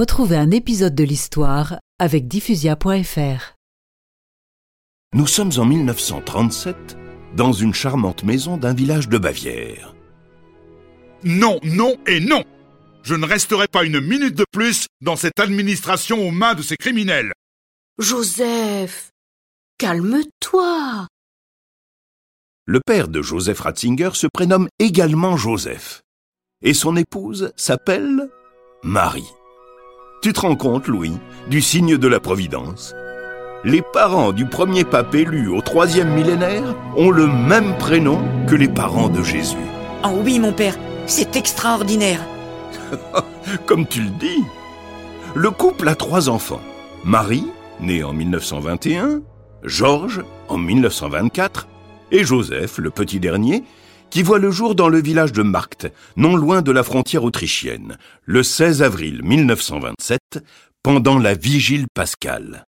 Retrouvez un épisode de l'histoire avec diffusia.fr. Nous sommes en 1937 dans une charmante maison d'un village de Bavière. Non, non et non Je ne resterai pas une minute de plus dans cette administration aux mains de ces criminels. Joseph, calme-toi. Le père de Joseph Ratzinger se prénomme également Joseph. Et son épouse s'appelle Marie. Tu te rends compte, Louis, du signe de la Providence? Les parents du premier pape élu au troisième millénaire ont le même prénom que les parents de Jésus. Oh oui, mon père, c'est extraordinaire. Comme tu le dis. Le couple a trois enfants. Marie, née en 1921, Georges, en 1924, et Joseph, le petit dernier, qui voit le jour dans le village de Markt, non loin de la frontière autrichienne, le 16 avril 1927, pendant la vigile pascale.